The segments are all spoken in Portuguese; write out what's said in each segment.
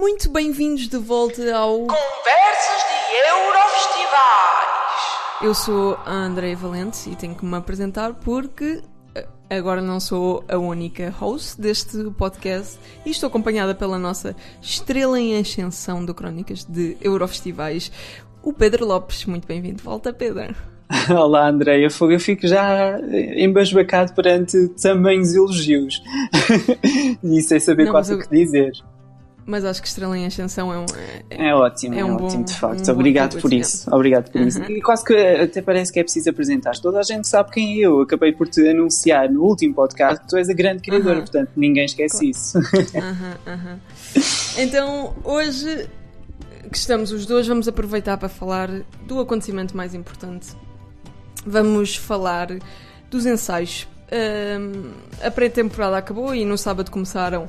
Muito bem-vindos de volta ao Conversas de Eurofestivais. Eu sou a Andreia Valente e tenho que me apresentar porque eh, agora não sou a única host deste podcast e estou acompanhada pela nossa estrela em ascensão do Crónicas de Eurofestivais, o Pedro Lopes. Muito bem-vindo de volta, Pedro. Olá, Andréia. Eu fico já embasbacado perante tamanhos elogios. e sem saber Não, quase o que dizer. Mas acho que estrela em ascensão é um. é- É ótimo, é, É um ótimo, bom- de facto. um Obrigado por isso. Obrigado por isso. Uhum. E quase que até parece que é preciso apresentar. Toda a gente sabe quem é eu. Acabei por te anunciar no último podcast que tu és a grande criadora, Uhum. portanto ninguém esquece isso. Aham, aham. Então, hoje que estamos os dois, vamos aproveitar para falar do acontecimento mais importante. Vamos falar dos ensaios. Ahm, a pré-temporada acabou e no sábado começaram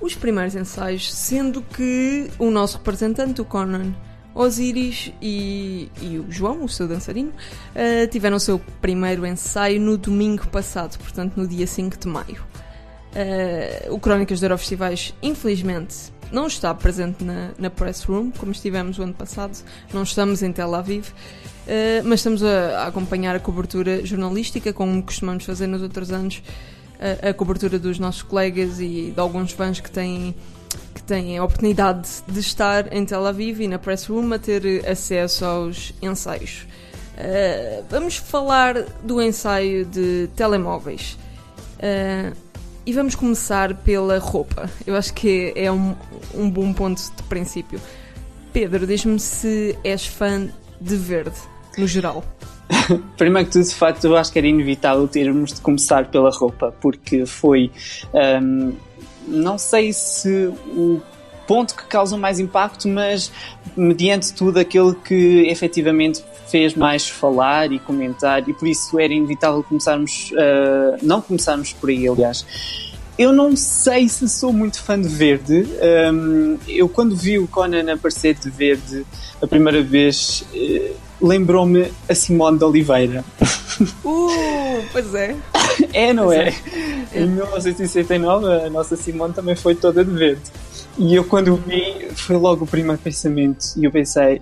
os primeiros ensaios, sendo que o nosso representante, o Conan Osiris e, e o João, o seu dançarino, ah, tiveram o seu primeiro ensaio no domingo passado, portanto no dia 5 de maio. Uh, o Crónicas de Eurofestivais, infelizmente, não está presente na, na Press Room, como estivemos o ano passado. Não estamos em Tel Aviv, uh, mas estamos a, a acompanhar a cobertura jornalística, como costumamos fazer nos outros anos, a, a cobertura dos nossos colegas e de alguns fãs que têm, que têm a oportunidade de estar em Tel Aviv e na Press Room a ter acesso aos ensaios. Uh, vamos falar do ensaio de telemóveis. Uh, e vamos começar pela roupa. Eu acho que é um, um bom ponto de princípio. Pedro, diz-me se és fã de verde, no geral. Primeiro que tudo, de facto, eu acho que era inevitável termos de começar pela roupa, porque foi. hum, não sei se o ponto que causa mais impacto, mas mediante tudo aquele que efetivamente fez mais falar e comentar, e por isso era inevitável começarmos. ah, não começarmos por aí, aliás. Eu não sei se sou muito fã de verde. Hum, eu, quando vi o Conan aparecer de verde a primeira vez, eh, lembrou-me a Simone de Oliveira. Uh, pois é. É, não é? é. Em 1969 a nossa Simone também foi toda de verde. E eu quando o vi foi logo o primeiro pensamento e eu pensei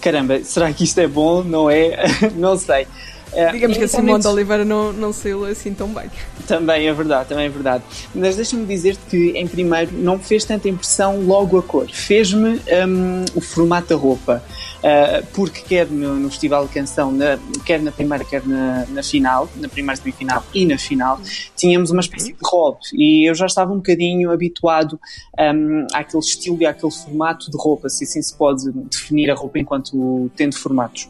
caramba, será que isto é bom? Não é? não sei. Eh, Digamos que a Simone de Oliveira não, não saiu assim tão bem. Também é verdade, também é verdade. Mas deixa-me dizer que, em primeiro, não me fez tanta impressão logo a cor. Fez-me hum, o formato da roupa. Uh, porque quer no, no Festival de Canção, na- quer na primeira, quer na, na final, na primeira semifinal e na final, tínhamos uma espécie de robe. E eu já estava um bocadinho habituado hum, àquele estilo e àquele formato de roupa, se assim se pode definir a roupa enquanto tendo formatos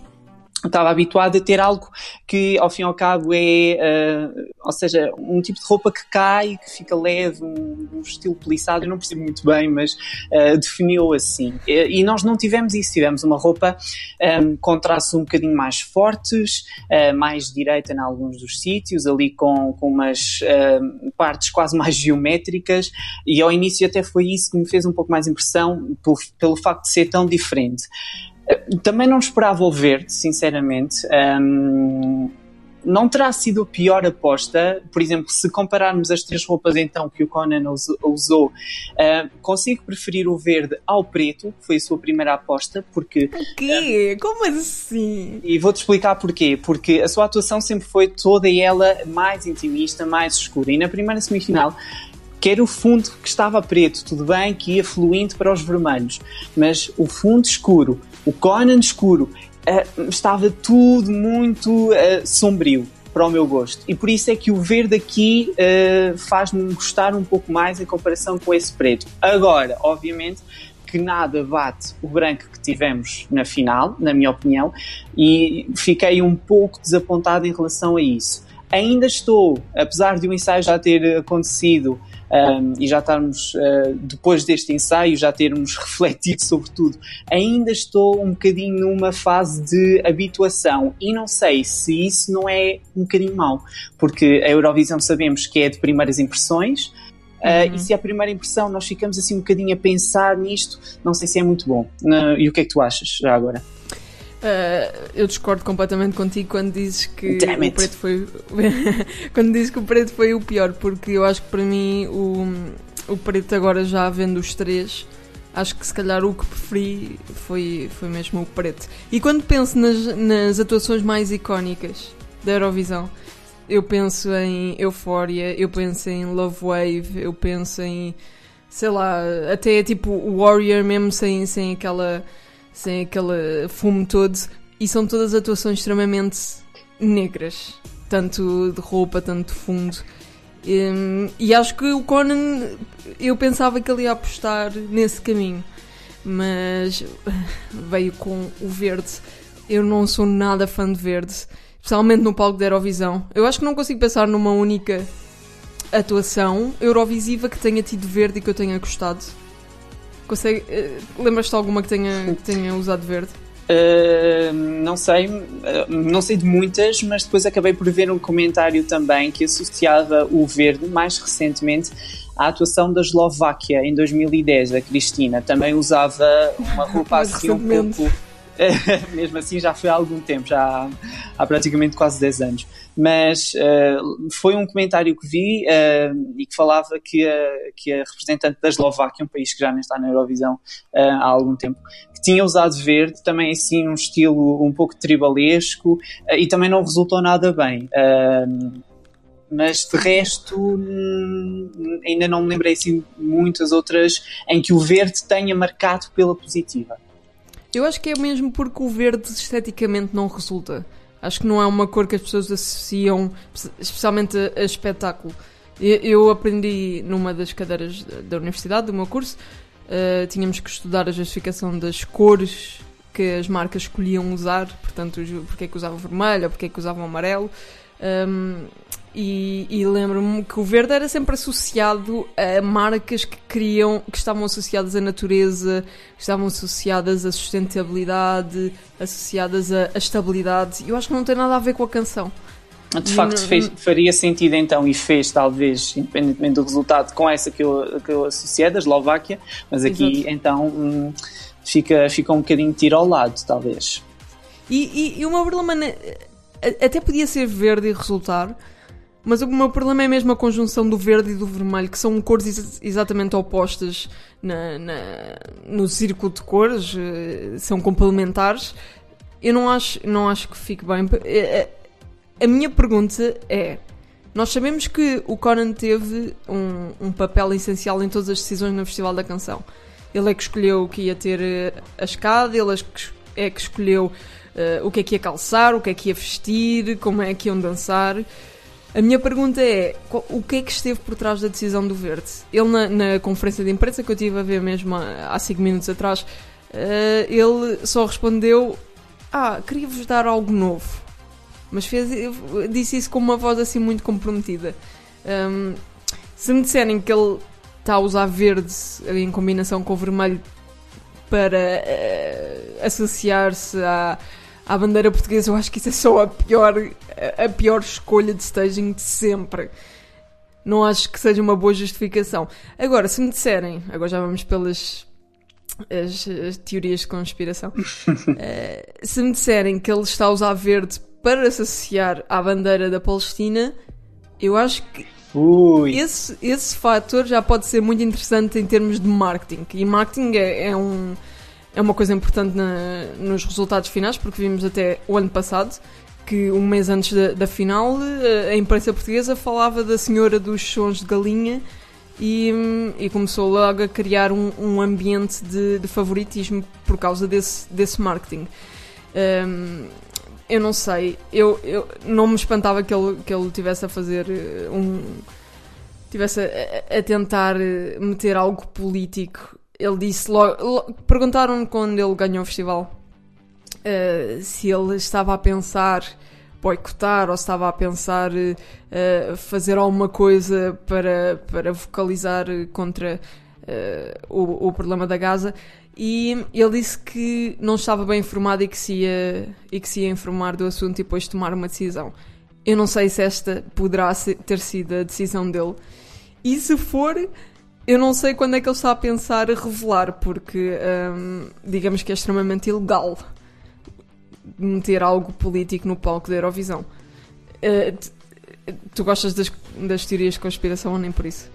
estava habituado a ter algo que ao fim e ao cabo é, eh, ou seja, um tipo de roupa que cai, que fica leve, um, um estilo peliçado, eu não percebo muito bem, mas eh, definiu assim. E, e nós não tivemos isso, tivemos uma roupa ehm, com traços um bocadinho mais fortes, eh, mais direita em alguns dos sítios, ali com, com umas partes quase mais geométricas, e ao início até foi isso que me fez um pouco mais impressão, por- pelo facto de ser tão diferente. Também não esperava o verde, sinceramente. Ahm, não terá sido a pior aposta. Por exemplo, se compararmos as três roupas então que o Conan us- usou, ah, consigo preferir o verde ao preto, que foi a sua primeira aposta, porque O quê? Como assim? e vou-te explicar porquê. Porque a sua atuação sempre foi toda ela mais intimista, mais escura. E na primeira semifinal, quer o fundo que estava preto, tudo bem, que ia fluindo para os vermelhos, mas o fundo escuro, o Conan escuro, eh, estava tudo muito eh, sombrio para o meu gosto. E por isso é que o verde aqui eh, faz-me gostar um pouco mais em comparação com esse preto. Agora, obviamente, que nada bate o branco que tivemos na final, na minha opinião, e fiquei um pouco desapontado em relação a isso. Ainda estou, apesar de o ensaio já ter acontecido um, e já estarmos, uh, depois deste ensaio, já termos refletido sobre tudo, ainda estou um bocadinho numa fase de habituação e não sei se isso não é um bocadinho mau, porque a Eurovisão sabemos que é de primeiras impressões. Uh, Uhum. e se a primeira impressão nós ficamos assim um bocadinho a pensar nisto, não sei se é muito bom. Uh, e o que é que tu achas já agora? Uh, eu discordo completamente contigo quando dizes que o preto foi quando dizes que o preto foi o pior, porque eu acho que para mim o, o preto agora já vendo os três, acho que se calhar o que preferi foi, foi mesmo o preto. E quando penso nas, nas atuações mais icónicas da Eurovisão, eu penso em Euphoria, eu penso em Love Wave, eu penso em sei lá, até tipo o Warrior mesmo sem, sem aquela sem aquele fumo todo e são todas atuações extremamente negras, tanto de roupa, tanto de fundo. E, e acho que o Conan eu pensava que ele ia apostar nesse caminho, mas veio com o verde. Eu não sou nada fã de verde, especialmente no palco da Eurovisão. Eu acho que não consigo pensar numa única atuação Eurovisiva que tenha tido verde e que eu tenha gostado? Consegue, uh, Lembras-te alguma que tenha, que tenha usado verde? Uh, não sei, uh, não sei de muitas, mas depois acabei por ver um comentário também que associava o verde mais recentemente à atuação da Eslováquia em 2010, a Cristina. Também usava uma roupa assim um pouco mesmo assim já foi há algum tempo, já há, há praticamente quase 10 anos. Mas uh, foi um comentário que vi uh, e que falava que a, que a representante da Eslováquia, um país que já nem está na Eurovisão uh, há algum tempo, que tinha usado verde, também assim um estilo um pouco tribalesco e também não resultou nada bem mas de resto hum, ainda não me lembrei assim muitas outras em que o verde tenha marcado pela positiva. Eu acho que é mesmo porque o verde esteticamente não resulta. Acho que não é uma cor que as pessoas associam, especialmente a, espetáculo. Eu aprendi numa das cadeiras da universidade, do meu curso, uh, tínhamos que estudar a justificação das cores que as marcas escolhiam usar, portanto, porque é que usavam vermelho, porque é que usavam amarelo. Um, e, e lembro-me que o verde era sempre associado a marcas que queriam, que estavam associadas à natureza, que estavam associadas à sustentabilidade, associadas à, à estabilidade. Eu acho que não tem nada a ver com a canção. De facto, fez, faria sentido então, e fez talvez, independentemente do resultado, com essa que eu, que eu associei, da Eslováquia, mas aqui Exato. então hum, fica, fica um bocadinho tiro ao lado, talvez. E, e, e problema até podia ser verde e resultar, mas o meu problema é mesmo a conjunção do verde e do vermelho, que são cores ex exatamente opostas na, na, no círculo de cores, eh, são complementares. Eu não acho, não acho que fique bem. Eh, eh, a minha pergunta é: nós sabemos que o Conan teve um, um papel essencial em todas as decisões no Festival da Canção. Ele é que escolheu o que ia ter a escada, ele é que escolheu uh, o que é que ia calçar, o que é que ia vestir, como é que iam dançar. A minha pergunta é: o que é que esteve por trás da decisão do Verde? Ele, na, na conferência de imprensa que eu tive a ver mesmo há 5 minutos atrás, uh, ele só respondeu: Ah, queria-vos dar algo novo. Mas fez, disse isso com uma voz assim muito comprometida. Um, se me disserem que ele está a usar verde em combinação com vermelho para uh, associar-se a à bandeira portuguesa, eu acho que isso é só a pior, a pior escolha de staging de sempre. Não acho que seja uma boa justificação. Agora, se me disserem, agora já vamos pelas as, as teorias de conspiração, uh, se me disserem que ele está a usar verde para se associar à bandeira da Palestina, eu acho que Ui. Esse, esse fator já pode ser muito interessante em termos de marketing. E marketing é, é um é uma coisa importante na, nos resultados finais, porque vimos até o ano passado que um mês antes da, da, final eh, a imprensa portuguesa falava da senhora dos sons de galinha e, e começou logo a criar um, um ambiente de, de, favoritismo por causa desse, desse marketing. Um, eu não sei, eu, eu não me espantava que ele, que ele tivesse a fazer eh, um. tivesse a, a tentar eh, meter algo político ele disse logo. Perguntaram-me quando ele ganhou o festival uh, se ele estava a pensar boicotar ou se estava a pensar uh, fazer alguma coisa para, para vocalizar contra uh, o, o problema da Gaza. E ele disse que não estava bem informado e que, se ia, e que se ia informar do assunto e depois tomar uma decisão. Eu não sei se esta poderá ter sido a decisão dele. E se for, eu não sei quando é que ele está a pensar a revelar, porque hum, digamos que é extremamente ilegal meter algo político no palco da Eurovisão. Uh, tu gostas das, das, teorias de conspiração ou nem por isso?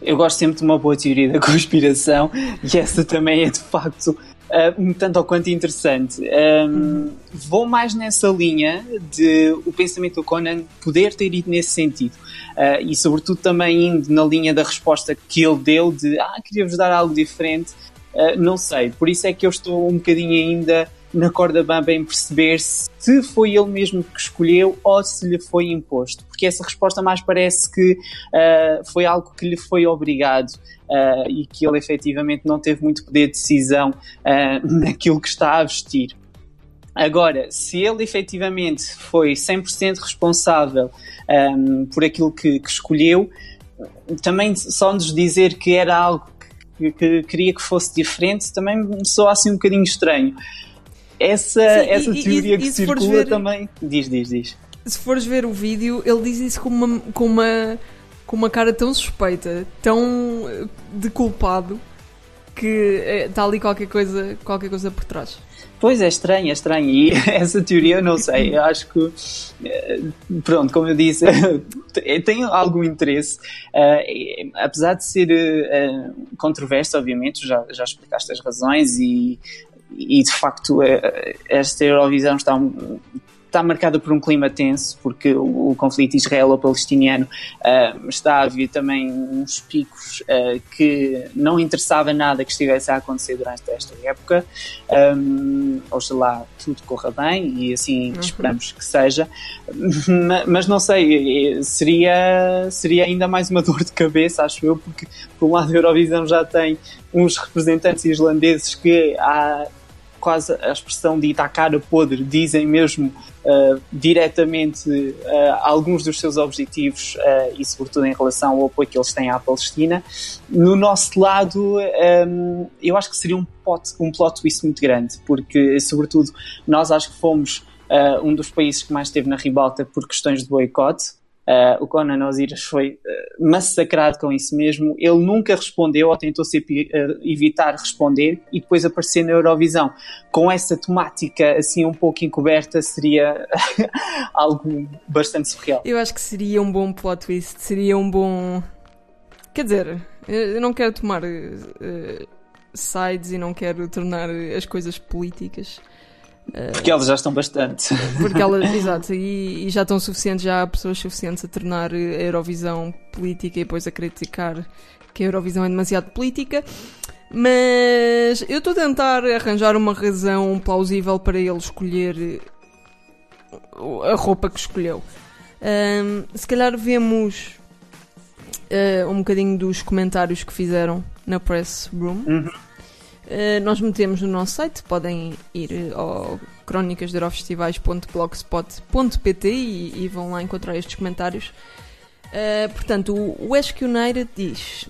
Eu gosto sempre de uma boa teoria da conspiração e essa também é de facto uh, tanto ou quanto interessante. Um, vou mais nessa linha de o pensamento do Conan poder ter ido nesse sentido. Uh, e sobretudo também indo na linha da resposta que ele deu de ah, queria-vos dar algo diferente. Uh, não sei, por isso é que eu estou um bocadinho ainda na corda bamba em perceber se foi ele mesmo que escolheu ou se lhe foi imposto, porque essa resposta mais parece que uh, foi algo que lhe foi obrigado uh, e que ele efetivamente não teve muito poder de decisão uh, naquilo que está a vestir. Agora, se ele efetivamente foi 100% responsável um, por aquilo que, que escolheu, também só nos dizer que era algo que, que, queria que fosse diferente também soa assim um bocadinho estranho essa, Sim, essa e, teoria e, que e circula ver, também. Diz, diz, diz. Se fores ver o vídeo, ele diz isso com uma, com uma, com uma cara tão suspeita, tão eh, de culpado, que está eh, ali qualquer coisa, qualquer coisa por trás. Pois é estranho, é estranho. E essa teoria eu não sei. Eu acho que, eh, pronto, como eu disse, tem algum interesse. Uh, apesar de ser uh, controverso, obviamente, já, já explicaste as razões e e de facto esta Eurovisão está, está marcada por um clima tenso, porque o, o conflito israelo-palestiniano uh, está a haver também uns picos uh, que não interessava nada que estivesse a acontecer durante esta época. Um, oxalá tudo corra bem e assim uhum. esperamos que seja. Mas não sei, seria, seria ainda mais uma dor de cabeça, acho eu, porque por um lado a Eurovisão já tem uns representantes islandeses que há quase a expressão de Itacara podre, dizem mesmo uh, diretamente uh, alguns dos seus objetivos uh, e, sobretudo, em relação ao apoio que eles têm à Palestina. No nosso lado, um, eu acho que seria um plot, um plot twist muito grande, porque, sobretudo, nós acho que fomos um dos países que mais esteve na ribalta por questões de boicote. Uh, o Conan Osiris foi uh, massacrado com isso mesmo. Ele nunca respondeu ou tentou -se, uh, evitar responder e depois aparecer na Eurovisão. Com essa temática assim um pouco encoberta seria algo bastante surreal. Eu acho que seria um bom plot twist, seria um bom. Quer dizer, eu não quero tomar sides e não quero tornar as coisas políticas. Porque elas já estão bastante. Porque elas, exato, e, e, já estão suficientes, já há pessoas suficientes a tornar a Eurovisão política e depois a criticar que a Eurovisão é demasiado política. Mas eu estou a tentar arranjar uma razão plausível para ele escolher a roupa que escolheu. Um, se calhar vemos uh, um bocadinho dos comentários que fizeram na press room. Uhum. Eh, nós metemos no nosso site, podem ir ao crónicasdeurofestivais.blogspot.pt e, e vão lá encontrar estes comentários. Uh, portanto, o West United diz: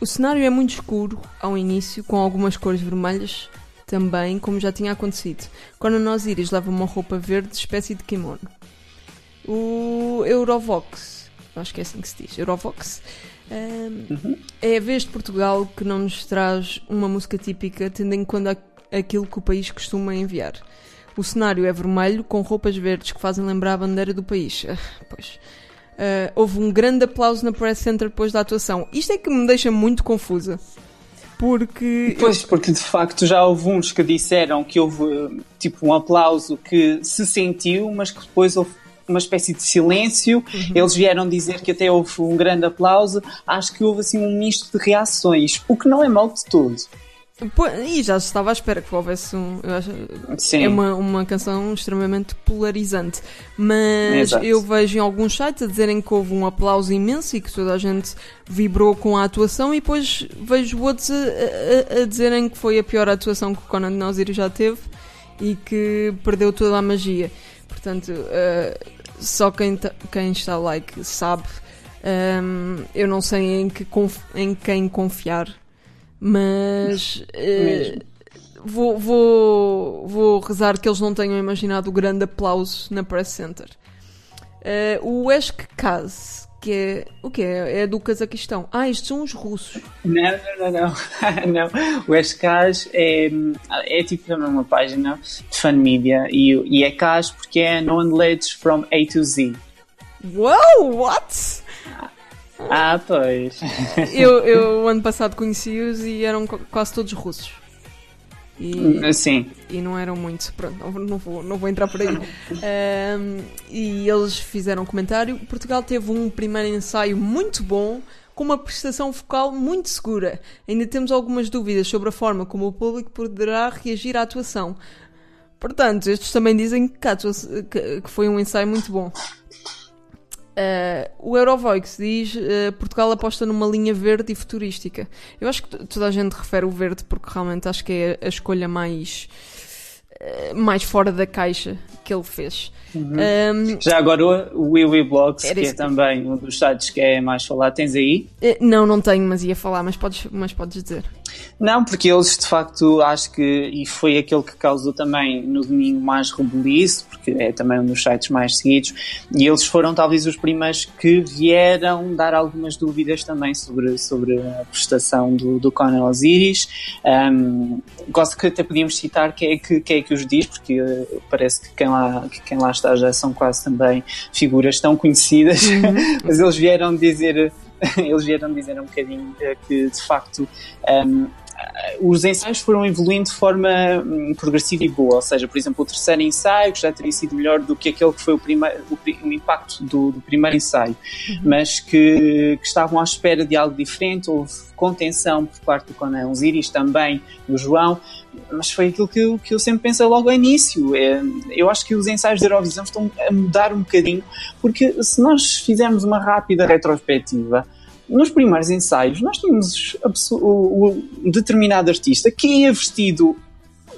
O cenário é muito escuro ao início, com algumas cores vermelhas também, como já tinha acontecido. Quando nós íris leva uma roupa verde, espécie de kimono. O Eurovox, acho que é assim que se diz, Eurovox, É a vez de Portugal que não nos traz uma música típica, tendo em conta aquilo que o país costuma enviar. O cenário é vermelho, com roupas verdes que fazem lembrar a bandeira do país. Ah, pois. Uh, houve um grande aplauso na Press Center depois da atuação. Isto é que me deixa muito confusa. Porque. Pois, porque de facto já houve uns que disseram que houve tipo um aplauso que se sentiu, mas que depois houve uma espécie de silêncio. Uhum. Eles vieram dizer que até houve um grande aplauso. Acho que houve assim um misto de reações, o que não é mau de todo. E já estava à espera que houvesse um. Acho. É uma, uma canção extremamente polarizante. Mas Exato. eu vejo em alguns sites a dizerem que houve um aplauso imenso e que toda a gente vibrou com a atuação, e depois vejo outros a, a, a dizerem que foi a pior atuação que o Conan Osiris já teve e que perdeu toda a magia. Portanto, uh, só quem, quem está like sabe. Um, eu não sei em, que em quem confiar, mas uh, vou, vou, vou rezar que eles não tenham imaginado o grande aplauso na Press Center. Uh, o Esk Kaz, que é o que é? É do Cazaquistão. Ah, estes são os russos. Não, não, não, não. não. O Escas é, é tipo uma página de fan media e, e é CAS porque é Known Leads from A to Z. Wow, what? Ah, pois. Eu, eu ano passado conheci-os e eram qu- quase todos russos. E, Sim. e não eram muitos, pronto, não, vou, não vou entrar por aí. Ahm, e eles fizeram um comentário. Portugal teve um primeiro ensaio muito bom, com uma prestação focal muito segura. Ainda temos algumas dúvidas sobre a forma como o público poderá reagir à atuação. Portanto, estes também dizem que- que foi um ensaio muito bom. Uh, o Eurovoix diz uh, Portugal aposta numa linha verde e futurística. Eu acho que toda a gente refere o verde porque realmente acho que é a escolha mais, uh, mais fora da caixa que ele fez. Um, Já agora o Wiwi Blogs, Era que é também um dos sites que é mais falado, tens aí? não, não tenho, mas ia falar, mas podes, mas podes dizer. Não, porque eles de facto acho que, e foi aquele que causou também no domingo mais rebuliço, porque é também um dos sites mais seguidos, e eles foram talvez os primeiros que vieram dar algumas dúvidas também sobre, sobre a prestação do, do Conan Osiris. Um, gosto que até podíamos citar quem é que, quem é que os diz, porque eh, parece que quem, lá, que quem lá está já são quase também figuras tão conhecidas, mas eles vieram dizer eles vieram dizer um bocadinho eh, que de facto um, os ensaios foram evoluindo de forma hum, progressiva e boa, ou seja, por exemplo, o terceiro ensaio que já teria sido melhor do que aquele que foi o, primeiro, o, o impacto do, do primeiro ensaio, mas que, que estavam à espera de algo diferente, houve contenção por parte do Conan Osiris, também do João, mas foi aquilo que eu, que eu sempre pensei logo ao início. É, eu acho que os ensaios da Eurovisão estão a mudar um bocadinho, porque se nós fizermos uma rápida retrospectiva, nos primeiros ensaios nós tínhamos um determinado artista que ia vestido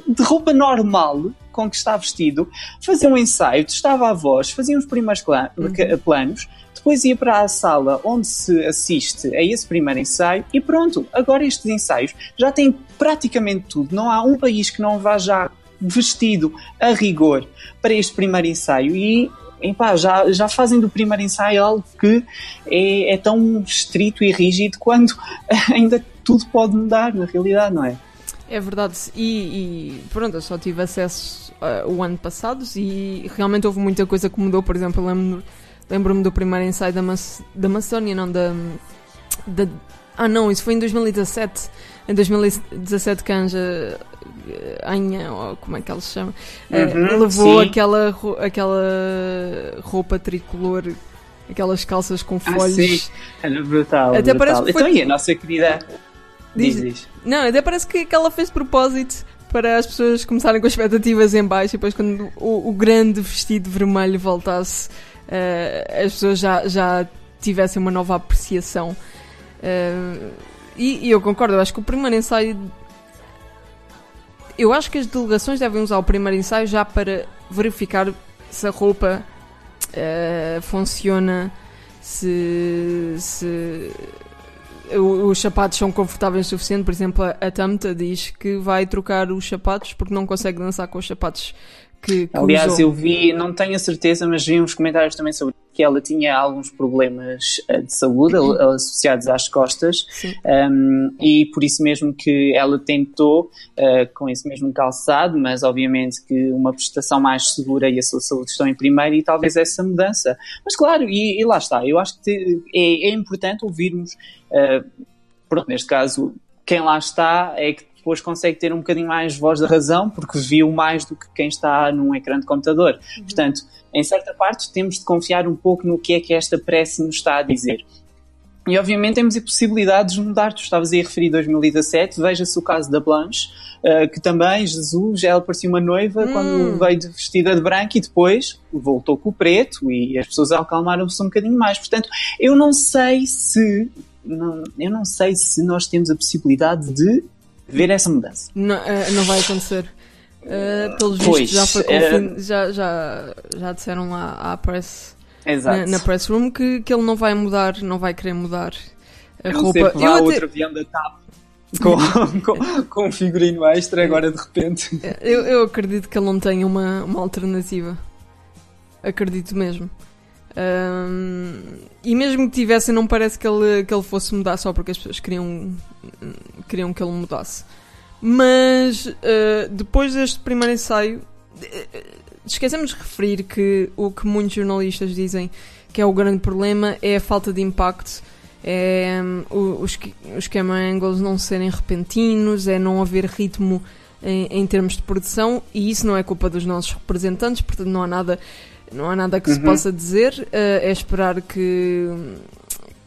de roupa normal com que está vestido, fazia um ensaio, testava a voz, fazia os primeiros cla- ca- planos, depois ia para a sala onde se assiste a esse primeiro ensaio e pronto, agora estes ensaios já têm praticamente tudo. Não há um país que não vá já vestido a rigor para este primeiro ensaio e epá, já, já fazem do primeiro ensaio algo que é, é tão estrito e rígido quando ainda tudo pode mudar na realidade, não é? É verdade, e, e pronto, eu só tive acesso uh, o ano passado e realmente houve muita coisa que mudou. Por exemplo, eu lembro- lembro-me do primeiro ensaio da, Mac- da Macedónia, não da, da. Ah, não, isso foi em 2017. Em 2017, que a Anja eh, Anha, ou como é que ela se chama, eh, Uhum, levou sim. aquela, aquela roupa tricolor, aquelas calças com Ah, folhas. sim. Era brutal. Até brutal. parece que foi- Então, e a nossa querida. Diz- Diz, diz. Não, até parece que, que ela fez propósito para as pessoas começarem com expectativas em baixo e depois quando o, o grande vestido vermelho voltasse eh, as pessoas já, já tivessem uma nova apreciação. Eh, e, e eu concordo, eu acho que o primeiro ensaio. Eu acho que as delegações devem usar o primeiro ensaio já para verificar se a roupa eh, funciona, se, se os sapatos são confortáveis o suficiente. Por exemplo, a, a Tamta diz que vai trocar os sapatos porque não consegue dançar com os sapatos que, que Aliás, usou. eu vi, não tenho a certeza, mas vi uns comentários também sobre que ela tinha alguns problemas eh, de saúde Uhum. associados às costas um, e por isso mesmo que ela tentou uh, com esse mesmo calçado, mas obviamente que uma prestação mais segura e a sua saúde estão em primeiro e talvez essa mudança. Mas claro, e, e lá está, eu acho que é, é importante ouvirmos, uh, pronto, neste caso, quem lá está é que depois consegue ter um bocadinho mais voz da razão porque viu mais do que quem está num ecrã de computador. Portanto, em certa parte, temos de confiar um pouco no que é que esta prece nos está a dizer. E obviamente temos a possibilidade de mudar. Tu estavas aí a referir 2017, veja-se o caso da Blanche, uh, que também, Jesus, ela parecia uma noiva Hum. quando veio de- vestida de branco e depois voltou com o preto e as pessoas acalmaram-se um bocadinho mais. Portanto, eu não sei se. Não, eu não sei se nós temos a possibilidade de ver essa mudança. Não, eh, não vai acontecer. Eh, pelos Pois, vistos, já, foi confin- já, já, já disseram lá à press, na, na press room que, que ele não vai mudar, não vai querer mudar a A roupa. ser que vá Eu, até- outro avião da TAP com, com, com um figurino extra agora de repente. eu, eu acredito que ele não tem uma, uma alternativa. Acredito mesmo. Ahm, e mesmo que tivesse, não parece que ele, que ele fosse mudar só porque as pessoas queriam, queriam que ele mudasse. Mas ah, depois deste primeiro ensaio, eh, esquecemos de referir que o que muitos jornalistas dizem que é o grande problema é a falta de impacto é o- os, os camera angles não serem repentinos, é não haver ritmo em, em termos de produção e isso não é culpa dos nossos representantes, portanto não há nada, não há nada que se Uhum. possa dizer, eh, é esperar que,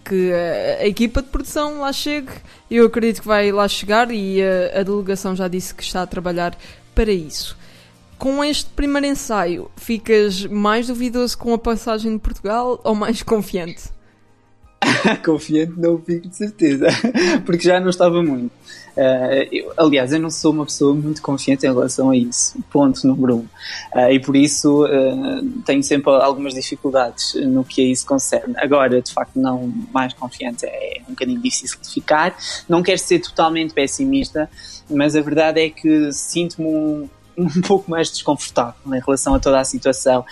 que a, a equipa de produção lá chegue. Eu acredito que vai lá chegar e a, a delegação já disse que está a trabalhar para isso. Com este primeiro ensaio, ficas mais duvidoso com a passagem de Portugal ou mais confiante? Confiante não fico de certeza, porque já não estava muito. Eh, eu- aliás, eu não sou uma pessoa muito confiante em relação a isso, ponto número um. Eh, e por isso eh, tenho sempre algumas dificuldades no que a isso concerne. Agora, de facto, não mais confiante é um bocadinho difícil de ficar. Não quero ser totalmente pessimista, mas a verdade é que sinto-me um, um pouco mais desconfortável em relação a toda a situação.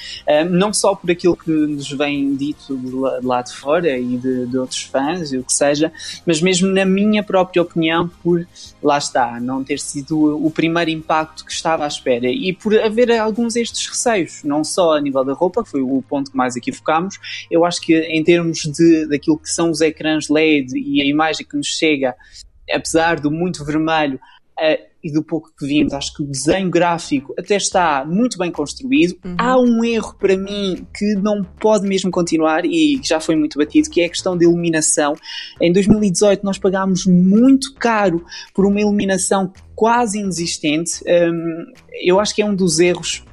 Não só por aquilo que nos vem dito de lá de, fora e de, de outros fãs, e o que seja, mas mesmo na minha própria opinião, por lá está, não ter sido o primeiro impacto que estava à espera e por haver alguns destes receios, não só a nível da roupa, que foi o ponto que mais aqui focámos, eu acho que em termos de, daquilo que são os ecrãs LED e a imagem que nos chega, apesar do muito vermelho, e do pouco que vimos, acho que o desenho gráfico até está muito bem construído. Uhum. Há um erro para mim que não pode mesmo continuar e já foi muito batido, que é a questão da iluminação. Em 2018 nós pagámos muito caro por uma iluminação quase inexistente. Um, eu acho que é um dos erros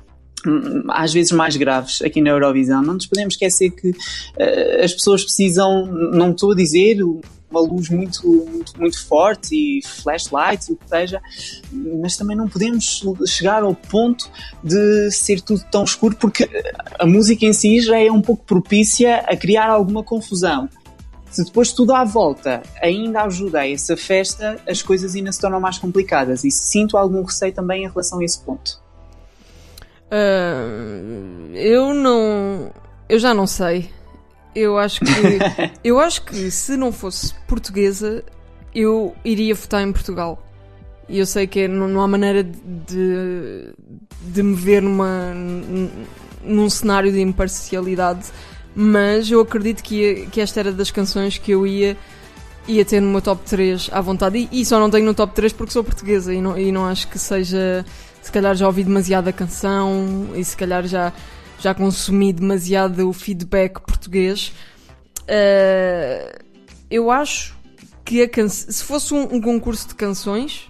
hum, às vezes mais graves aqui na Eurovisão. Não nos podemos esquecer que uh, as pessoas precisam, não estou a dizer uma luz muito, muito, muito forte e flashlights, o que seja, mas também não podemos chegar ao ponto de ser tudo tão escuro, porque a música em si já é um pouco propícia a criar alguma confusão. Se depois tudo à volta ainda ajuda a essa festa, as coisas ainda se tornam mais complicadas e sinto algum receio também em relação a esse ponto. Uh, eu não. Eu já não sei. Eu acho que. eu acho que se não fosse portuguesa, eu iria votar em Portugal. E eu sei que é, não, não há maneira de, de me ver numa, num cenário de imparcialidade, mas eu acredito que, ia, que esta era das canções que eu ia, ia ter no meu top 3 à vontade. E, e só não tenho no top 3 porque sou portuguesa e não, e não acho que seja. Se calhar já ouvi demasiado a canção e se calhar já já consumi demasiado o feedback português. Uh, eu acho que can... se fosse um, um, concurso de canções,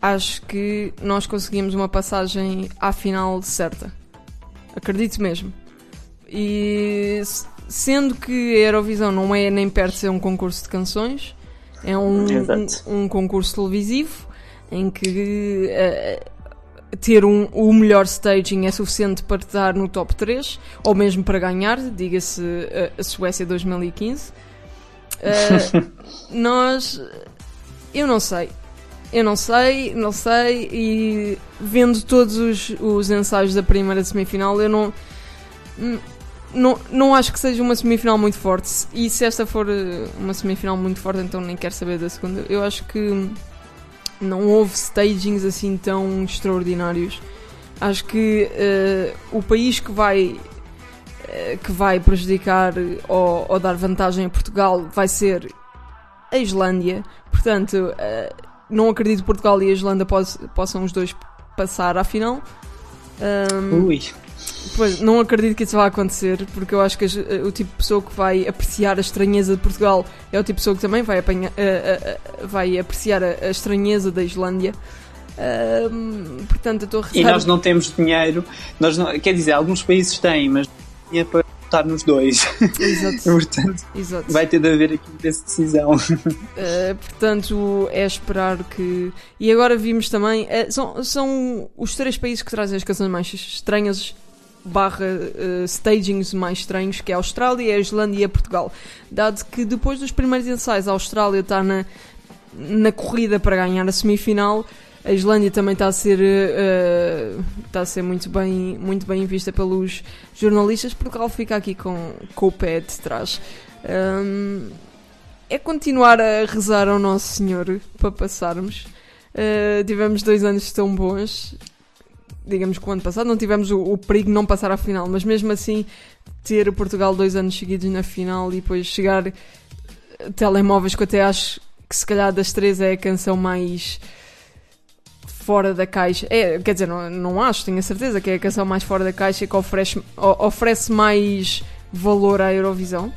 acho que nós conseguíamos uma passagem à final certa. Acredito mesmo. E sendo que a Eurovisão não é nem perto de ser um concurso de canções, é um, um, um concurso televisivo em que uh, ter um, o melhor staging é suficiente para estar no top 3, ou mesmo para ganhar, diga-se a, a, Suécia 2015. Uh, nós. Eu não sei. Eu não sei, não sei, e vendo todos os, os ensaios da primeira semifinal, eu não, não. Não acho que seja uma semifinal muito forte. E se esta for uma semifinal muito forte, então nem quero saber da segunda. Eu acho que não houve stagings assim tão extraordinários. Acho que uh, o país que vai uh, que vai prejudicar ou, ou, dar vantagem a Portugal vai ser a Islândia. Portanto, uh, não acredito que Portugal e a Islândia poss possam os dois passar à final. Um, Ui. Pois, não acredito que isso vá acontecer, porque eu acho que o tipo de pessoa que vai apreciar a estranheza de Portugal é o tipo de pessoa que também vai, apanhar, uh, uh, uh, vai apreciar a, a, estranheza da Islândia. portanto, eu estou a rezar... E nós não temos dinheiro, nós não, quer dizer, alguns países têm, mas dinheiro para votar nos dois. Exato. portanto, Exato. vai ter de haver aqui essa decisão. portanto, é esperar que. E agora vimos também. são, são os três países que trazem as canções mais estranhas barra uh, stagings mais estranhos, que é a Austrália, a Islândia e a Portugal. Dado que depois dos primeiros ensaios a Austrália está na, na corrida para ganhar a semifinal, a Islândia também está a ser, uh, está a ser muito, bem, muito bem vista pelos jornalistas, Portugal fica aqui com, com o pé de trás. Um, é continuar a rezar ao Nosso Senhor para passarmos. Uh, tivemos dois anos tão bons digamos que o ano passado não tivemos o, o, perigo de não passar à final, mas mesmo assim ter o Portugal dois anos seguidos na final e depois chegar telemóveis, que eu até acho que se calhar das três é a canção mais fora da caixa. É, quer dizer, não, não acho, tenho a certeza que é a canção mais fora da caixa que oferece, oferece mais valor à Eurovisão.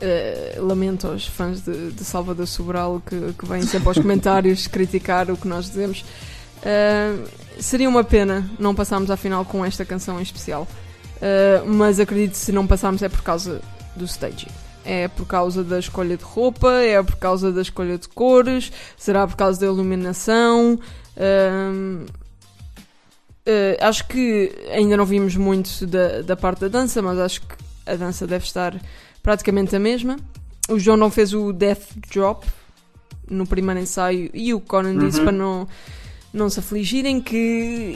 Uh, lamento aos fãs de, de Salvador Sobral que, que vêm sempre aos comentários criticar o que nós dizemos. Uh, seria uma pena não passarmos à final com esta canção em especial. Uh, mas acredito que se não passarmos é por causa do staging. É por causa da escolha de roupa, é por causa da escolha de cores, será por causa da iluminação. Uh, acho que ainda não vimos muito da, da parte da dança, mas acho que a dança deve estar praticamente a mesma. O João não fez o Death Drop no primeiro ensaio e o Conan uhum. disse para não, não se afligirem que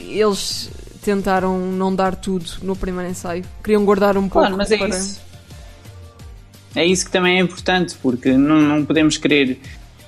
eles tentaram não dar tudo no primeiro ensaio. Queriam guardar um claro, pouco mas é para... Isso. É isso que também é importante, porque não, não podemos querer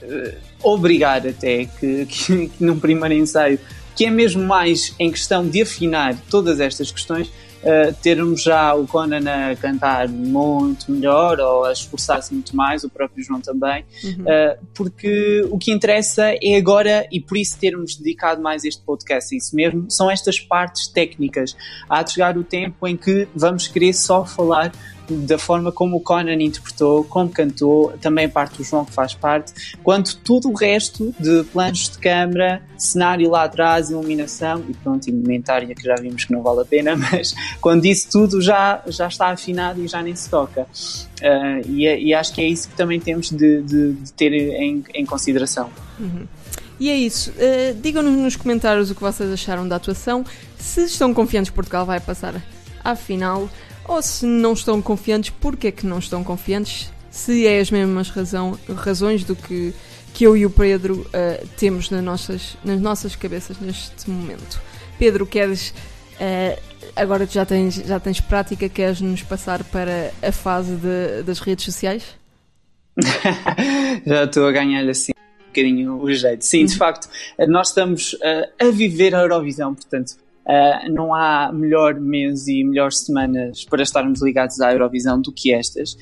uh, obrigar até que, que, que num primeiro ensaio, que é mesmo mais em questão de afinar todas estas questões, uh, termos já o Conan a cantar muito melhor ou a esforçar-se muito mais, o próprio João também, uhum. uh, porque o que interessa é agora, e por isso termos dedicado mais este podcast a isso mesmo, são estas partes técnicas. Há de chegar o tempo em que vamos querer só falar da forma como o Conan interpretou, como cantou, também parte do João que faz parte, quanto tudo o resto de planos de câmara, cenário lá atrás, iluminação e pronto, indumentária que já vimos que não vale a pena, mas quando isso tudo já, já está afinado e já nem se toca. Uh, e, e, acho que é isso que também temos de, de, de ter em, em consideração. Uhum. E é isso. Uh, Digam-nos nos comentários o que vocês acharam da atuação. Se estão confiantes que Portugal vai passar à final ou se não estão confiantes, porque é que não estão confiantes? Se é as mesmas razão, razões do que, que eu e o Pedro uh, temos nas nossas, nas nossas cabeças neste momento. Pedro, queres. Uh, agora já tens, já tens prática, queres nos passar para a fase de, das redes sociais? já estou a ganhar assim um bocadinho o jeito. Sim, de uhum. facto, nós estamos a viver a Eurovisão, portanto, Uh, não há melhor mês e melhores semanas para estarmos ligados à Eurovisão do que estas.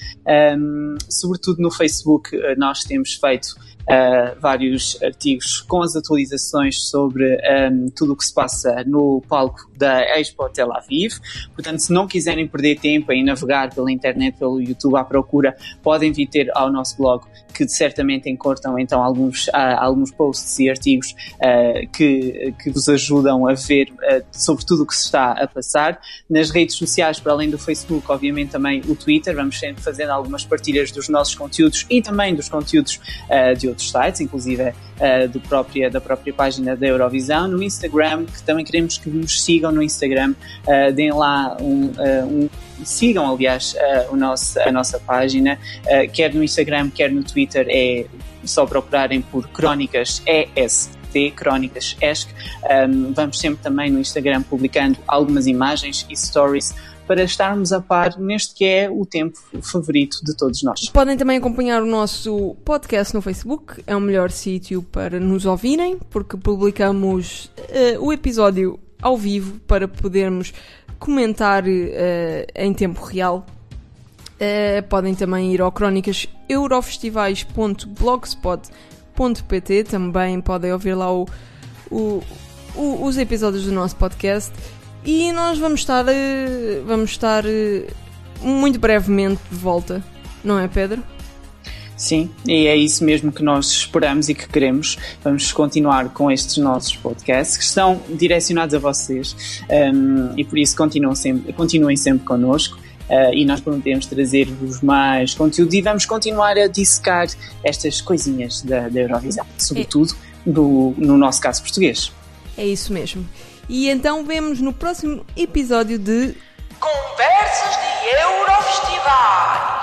Um, sobretudo no Facebook, uh, nós temos feito uh, vários artigos com as atualizações sobre um, tudo o que se passa no palco da Expo Tel Aviv. Portanto, se não quiserem perder tempo em navegar pela internet, pelo YouTube à procura, podem vir ter ao nosso blog que certamente encortam então alguns, uh, alguns posts e artigos uh, que, que vos ajudam a ver uh, sobre tudo o que se está a passar. Nas redes sociais, para além do Facebook, obviamente também o Twitter, vamos sempre fazendo algumas partilhas dos nossos conteúdos e também dos conteúdos de outros sites, inclusive do própria, da própria página da Eurovisão, no Instagram, que também queremos que nos sigam no Instagram, uh, deem lá um, uh, um sigam aliás o nosso, a nossa página, quer no Instagram, quer no Twitter, é só procurarem por Crónicas EST. Crónicas ESC. Um, vamos sempre também no Instagram publicando algumas imagens e stories para estarmos a par neste que é o tempo favorito de todos nós. Podem também acompanhar o nosso podcast no Facebook, é o melhor sítio para nos ouvirem, porque publicamos uh, o episódio ao vivo para podermos comentar uh, em tempo real. Uh, podem também ir ao crónicaseurofestivais.blogspot.pt, também podem ouvir lá o, o, o, os episódios do nosso podcast e nós vamos estar, eh, vamos estar muito brevemente de volta, não é, Pedro? Sim, e é isso mesmo que nós esperamos e que queremos. Vamos continuar com estes nossos podcasts que estão direcionados a vocês um, e por isso continuem sempre, continuem sempre connosco. Uh, e nós prometemos trazer-vos mais conteúdo e vamos continuar a dissecar estas coisinhas da, da Eurovisão, sobretudo é. do, no nosso caso português. É isso mesmo. E então vemos no próximo episódio de Conversas de Eurofestival.